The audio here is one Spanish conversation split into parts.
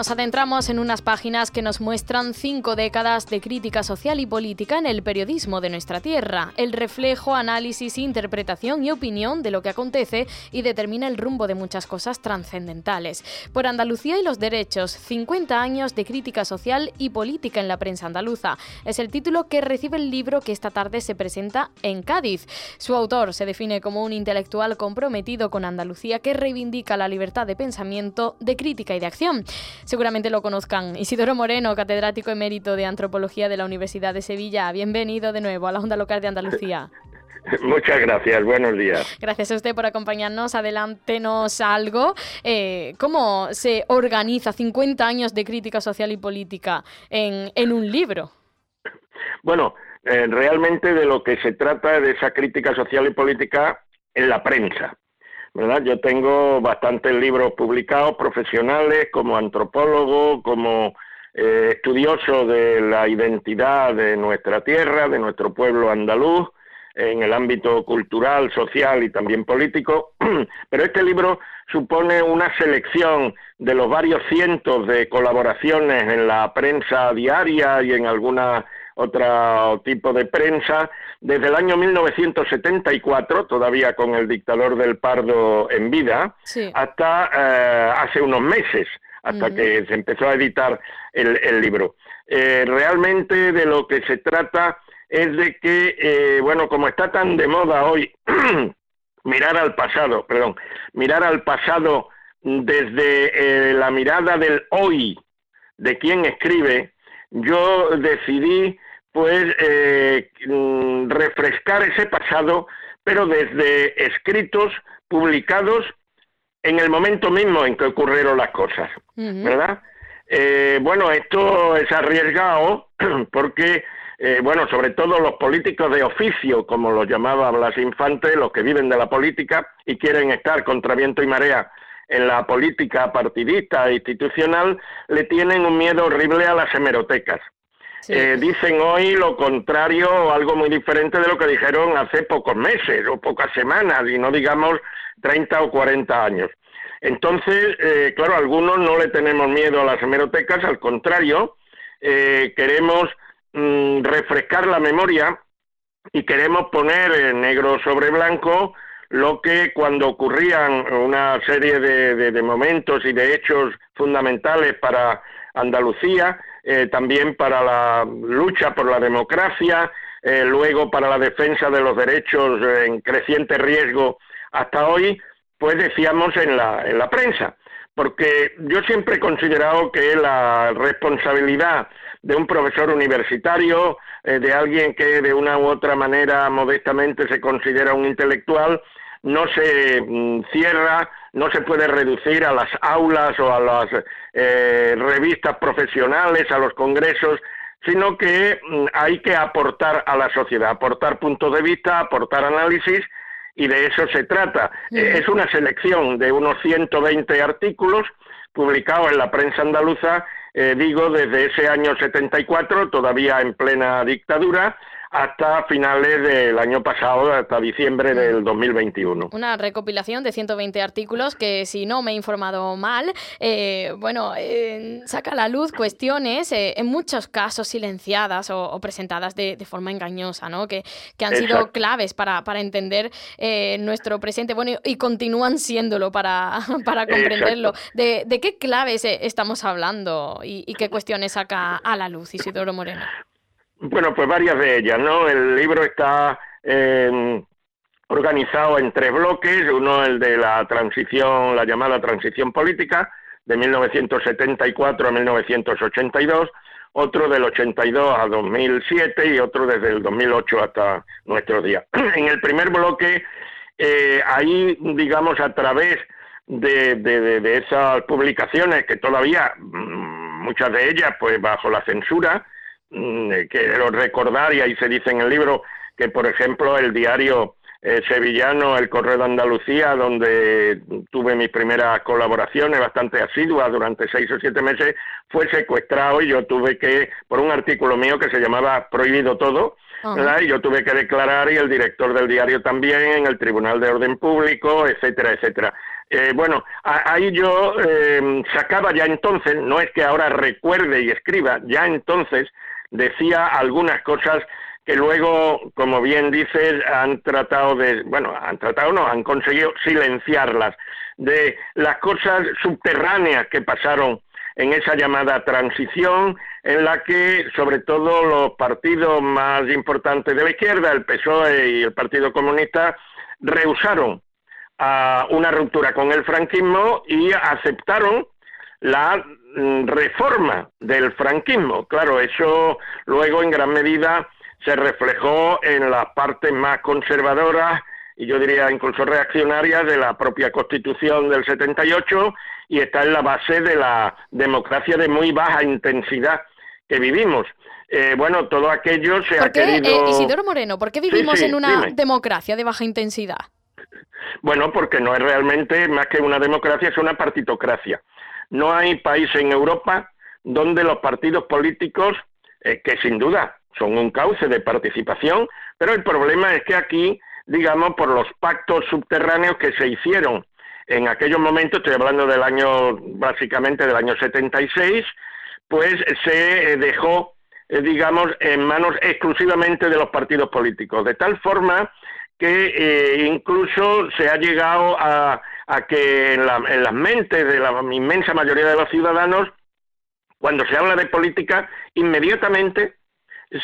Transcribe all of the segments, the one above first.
Nos adentramos en unas páginas que nos muestran cinco décadas de crítica social y política en el periodismo de nuestra tierra, el reflejo, análisis, interpretación y opinión de lo que acontece y determina el rumbo de muchas cosas trascendentales. Por Andalucía y los derechos, 50 años de crítica social y política en la prensa andaluza. Es el título que recibe el libro que esta tarde se presenta en Cádiz. Su autor se define como un intelectual comprometido con Andalucía que reivindica la libertad de pensamiento, de crítica y de acción seguramente lo conozcan. Isidoro Moreno, catedrático emérito de Antropología de la Universidad de Sevilla. Bienvenido de nuevo a la Onda Local de Andalucía. Muchas gracias, buenos días. Gracias a usted por acompañarnos. Adelántenos algo. Eh, ¿Cómo se organiza 50 años de crítica social y política en, en un libro? Bueno, eh, realmente de lo que se trata de esa crítica social y política en la prensa. ¿Verdad? Yo tengo bastantes libros publicados profesionales como antropólogo, como eh, estudioso de la identidad de nuestra tierra, de nuestro pueblo andaluz, en el ámbito cultural, social y también político, pero este libro supone una selección de los varios cientos de colaboraciones en la prensa diaria y en alguna otro tipo de prensa, desde el año 1974, todavía con el dictador del Pardo en vida, hasta eh, hace unos meses, hasta que se empezó a editar el, libro. Eh, realmente de lo que se trata es de que, eh, bueno, como está tan de moda hoy, mirar al pasado, perdón, mirar al pasado desde la mirada del hoy, de quien escribe, yo decidí pues eh, mm, refrescar ese pasado, pero desde escritos publicados en el momento mismo en que ocurrieron las cosas, ¿verdad? Eh, bueno, esto es arriesgado porque, eh, bueno, sobre todo los políticos de oficio, como los llamaba Blas Infante, los que viven de la política y quieren estar contra viento y marea en la política partidista e institucional, le tienen un miedo horrible a las hemerotecas. Eh, dicen hoy lo contrario o algo muy diferente de lo que dijeron hace pocos meses o pocas semanas y no digamos 30 o 40 años. Entonces, eh, claro, algunos no le tenemos miedo a las hemerotecas, al contrario, eh, queremos mm, refrescar la memoria y queremos poner negro sobre blanco lo que cuando ocurrían una serie de momentos y de hechos fundamentales para Andalucía, eh, también para la lucha por la democracia, eh, luego para la defensa de los derechos en creciente riesgo hasta hoy, pues decíamos en la, en la prensa. Porque yo siempre he considerado que la responsabilidad de un profesor universitario, eh, de alguien que de una u otra manera modestamente se considera un intelectual, no se mm, cierra, no se puede reducir a las aulas o a las eh, revistas profesionales, a los congresos, sino que mm, hay que aportar a la sociedad, aportar puntos de vista, aportar análisis, y de eso se trata. Eh, es una selección de unos 120 artículos publicados en la prensa andaluza, eh, digo, desde ese año 74, todavía en plena dictadura, hasta finales del año pasado, hasta diciembre del 2021. Una recopilación de 120 artículos que, si no me he informado mal, eh, bueno, eh, saca a la luz cuestiones eh, en muchos casos silenciadas o, presentadas de, forma engañosa, ¿no? Que, que han sido claves para, para entender nuestro presente, bueno, y, continúan siéndolo para, para comprenderlo. De, ¿De, qué claves estamos hablando y, y qué cuestiones saca a la luz Isidoro Moreno? Bueno, pues varias de ellas, ¿no? El libro está em, organizado en tres bloques, uno el de la transición, la llamada transición política, de 1974 a 1982, otro del 82 a 2007 y otro desde el 2008 hasta nuestros días. En el primer bloque, eh, ahí, digamos, a través de, de, esas publicaciones que todavía, mm, muchas de ellas, pues bajo la censura, quiero recordar, y ahí se dice en el libro, que por ejemplo el diario eh, sevillano El Correo de Andalucía, donde tuve mis primeras colaboraciones bastante asiduas durante seis o siete meses, fue secuestrado y yo tuve que, por un artículo mío que se llamaba Prohibido Todo, y yo tuve que declarar y el director del diario también en el Tribunal de Orden Público, etcétera, etcétera. Eh, bueno, ahí yo eh, sacaba ya entonces, no es que ahora recuerde y escriba, ya entonces decía algunas cosas que luego, como bien dices, han tratado de, bueno, han tratado, no, han conseguido silenciarlas, de las cosas subterráneas que pasaron en esa llamada transición, en la que sobre todo los partidos más importantes de la izquierda, el PSOE y el Partido Comunista, rehusaron a una ruptura con el franquismo y aceptaron la reforma del franquismo. Claro, eso luego en gran medida se reflejó en las partes más conservadoras y yo diría incluso reaccionarias de la propia Constitución del 78 y está en la base de la democracia de muy baja intensidad que vivimos. Eh, bueno, todo aquello se ha querido... Eh, Isidoro Moreno, ¿por qué vivimos en una democracia de baja intensidad? Bueno, porque no es realmente más que una democracia, es una partitocracia. No hay país en Europa donde los partidos políticos, eh, que sin duda son un cauce de participación, pero el problema es que aquí, digamos, por los pactos subterráneos que se hicieron en aquellos momentos, estoy hablando del año, básicamente del año 76, pues se eh, dejó, eh, digamos, en manos exclusivamente de los partidos políticos, de tal forma que incluso se ha llegado a, que en, las mentes de la inmensa mayoría de los ciudadanos, cuando se habla de política, inmediatamente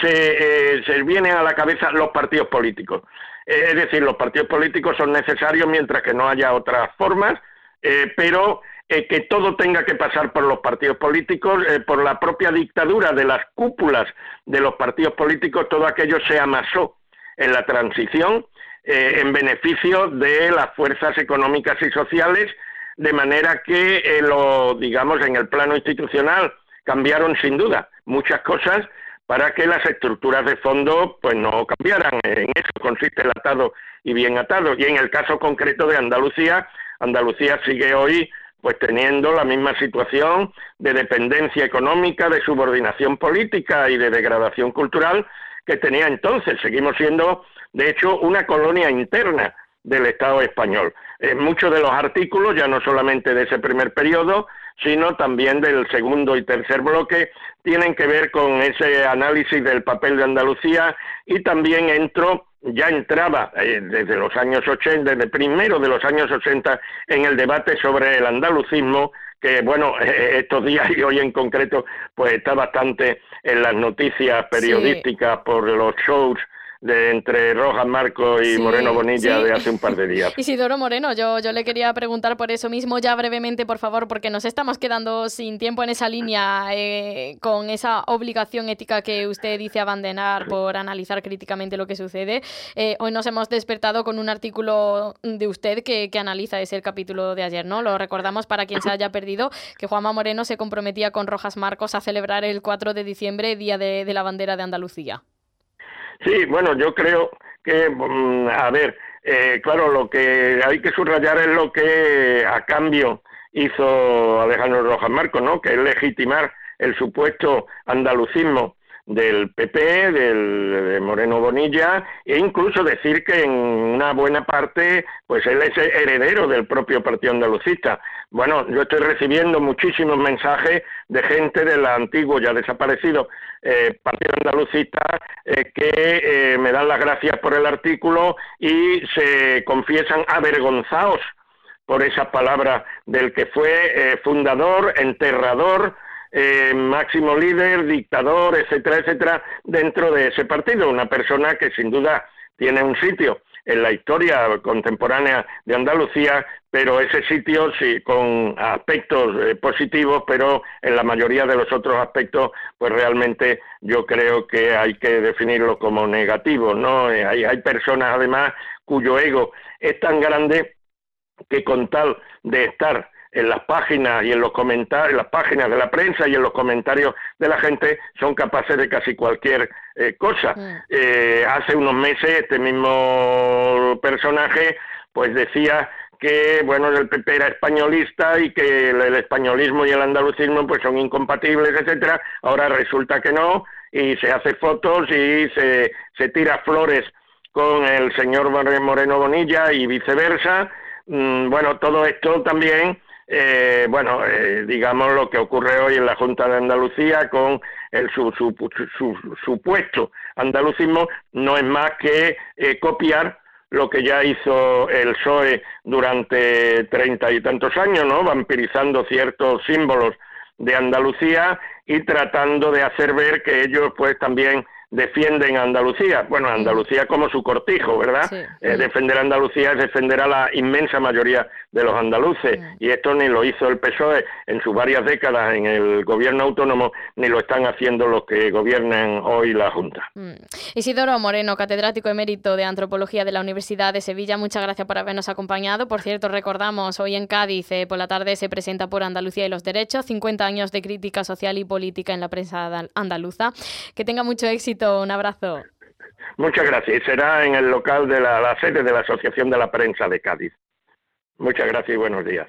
se, se vienen a la cabeza los partidos políticos. Eh, es decir, los partidos políticos son necesarios mientras que no haya otras formas, eh, pero eh, que todo tenga que pasar por los partidos políticos, por la propia dictadura de las cúpulas de los partidos políticos, todo aquello se amasó en la transición en beneficio de las fuerzas económicas y sociales, de manera que, lo, digamos, en el plano institucional cambiaron sin duda muchas cosas, para que las estructuras de fondo pues no cambiaran. En eso consiste el atado y bien atado. Y en el caso concreto de Andalucía, Andalucía sigue hoy pues teniendo la misma situación de dependencia económica, de subordinación política y de degradación cultural que tenía entonces. Seguimos siendo, de hecho, una colonia interna del Estado español. En muchos de los artículos, ya no solamente de ese primer periodo, sino también del segundo y tercer bloque, tienen que ver con ese análisis del papel de Andalucía y también entró, ya entraba eh, desde los años 80, desde primero de los años 80, en el debate sobre el andalucismo, que bueno, estos días y hoy en concreto, pues está bastante en las noticias periodísticas por los shows de entre Rojas Marco y Moreno Bonilla de hace un par de días. Isidoro Moreno, yo, yo le quería preguntar por eso mismo ya brevemente, por favor, porque nos estamos quedando sin tiempo en esa línea eh, con esa obligación ética que usted dice abandonar por analizar críticamente lo que sucede. Eh, hoy nos hemos despertado con un artículo de usted que, que analiza ese capítulo de ayer, ¿no? Lo recordamos para quien se haya perdido, que Juanma Moreno se comprometía con Rojas Marcos a celebrar el 4 de diciembre, Día de la Bandera de Andalucía. Sí, bueno, yo creo que, mm, a ver, eh, claro, lo que hay que subrayar es lo que a cambio hizo Alejandro Rojas Marcos, ¿no? Que es legitimar el supuesto andalucismo del PP, del, de Moreno Bonilla, e incluso decir que en una buena parte, pues él es heredero del propio Partido Andalucista. Bueno, yo estoy recibiendo muchísimos mensajes de gente del antiguo, ya desaparecido, eh, Partido Andalucista, eh, que eh, me dan las gracias por el artículo y se confiesan avergonzados por esa palabra del que fue fundador, enterrador, eh, máximo líder, dictador, etcétera, etcétera, dentro de ese partido. Una persona que sin duda tiene un sitio en la historia contemporánea de Andalucía, pero ese sitio sí con aspectos eh, positivos, pero en la mayoría de los otros aspectos, pues realmente yo creo que hay que definirlo como negativo, ¿no? Eh, hay, hay personas además cuyo ego es tan grande que con tal de estar en las páginas y en los comentarios, en las páginas de la prensa y en los comentarios de la gente son capaces de casi cualquier eh, cosa. Mm. Eh, hace unos meses este mismo personaje pues decía que bueno el PP era españolista y que el, españolismo y el andalucismo pues son incompatibles etcétera ahora resulta que no y se hace fotos y se, se tira flores con el señor Moreno Bonilla y viceversa mm, bueno todo esto también eh, bueno, eh, digamos lo que ocurre hoy en la Junta de Andalucía con el su, supuesto andalucismo no es más que eh, copiar lo que ya hizo el PSOE durante treinta y tantos años, ¿no? Vampirizando ciertos símbolos de Andalucía y tratando de hacer ver que ellos pues también defienden a Andalucía. Bueno, Andalucía como su cortijo, ¿verdad? Eh, defender a Andalucía es defender a la inmensa mayoría de los andaluces. Y esto ni lo hizo el PSOE en sus varias décadas en el gobierno autónomo, ni lo están haciendo los que gobiernan hoy la Junta. Mm. Isidoro Moreno, catedrático emérito de Antropología de la Universidad de Sevilla, muchas gracias por habernos acompañado. Por cierto, recordamos, hoy en Cádiz eh, por la tarde se presenta por Andalucía y los Derechos, 50 años de crítica social y política en la prensa andaluza. Que tenga mucho éxito un abrazo. Muchas gracias. Será en el local de la, la sede de la Asociación de la Prensa de Cádiz. Muchas gracias y buenos días.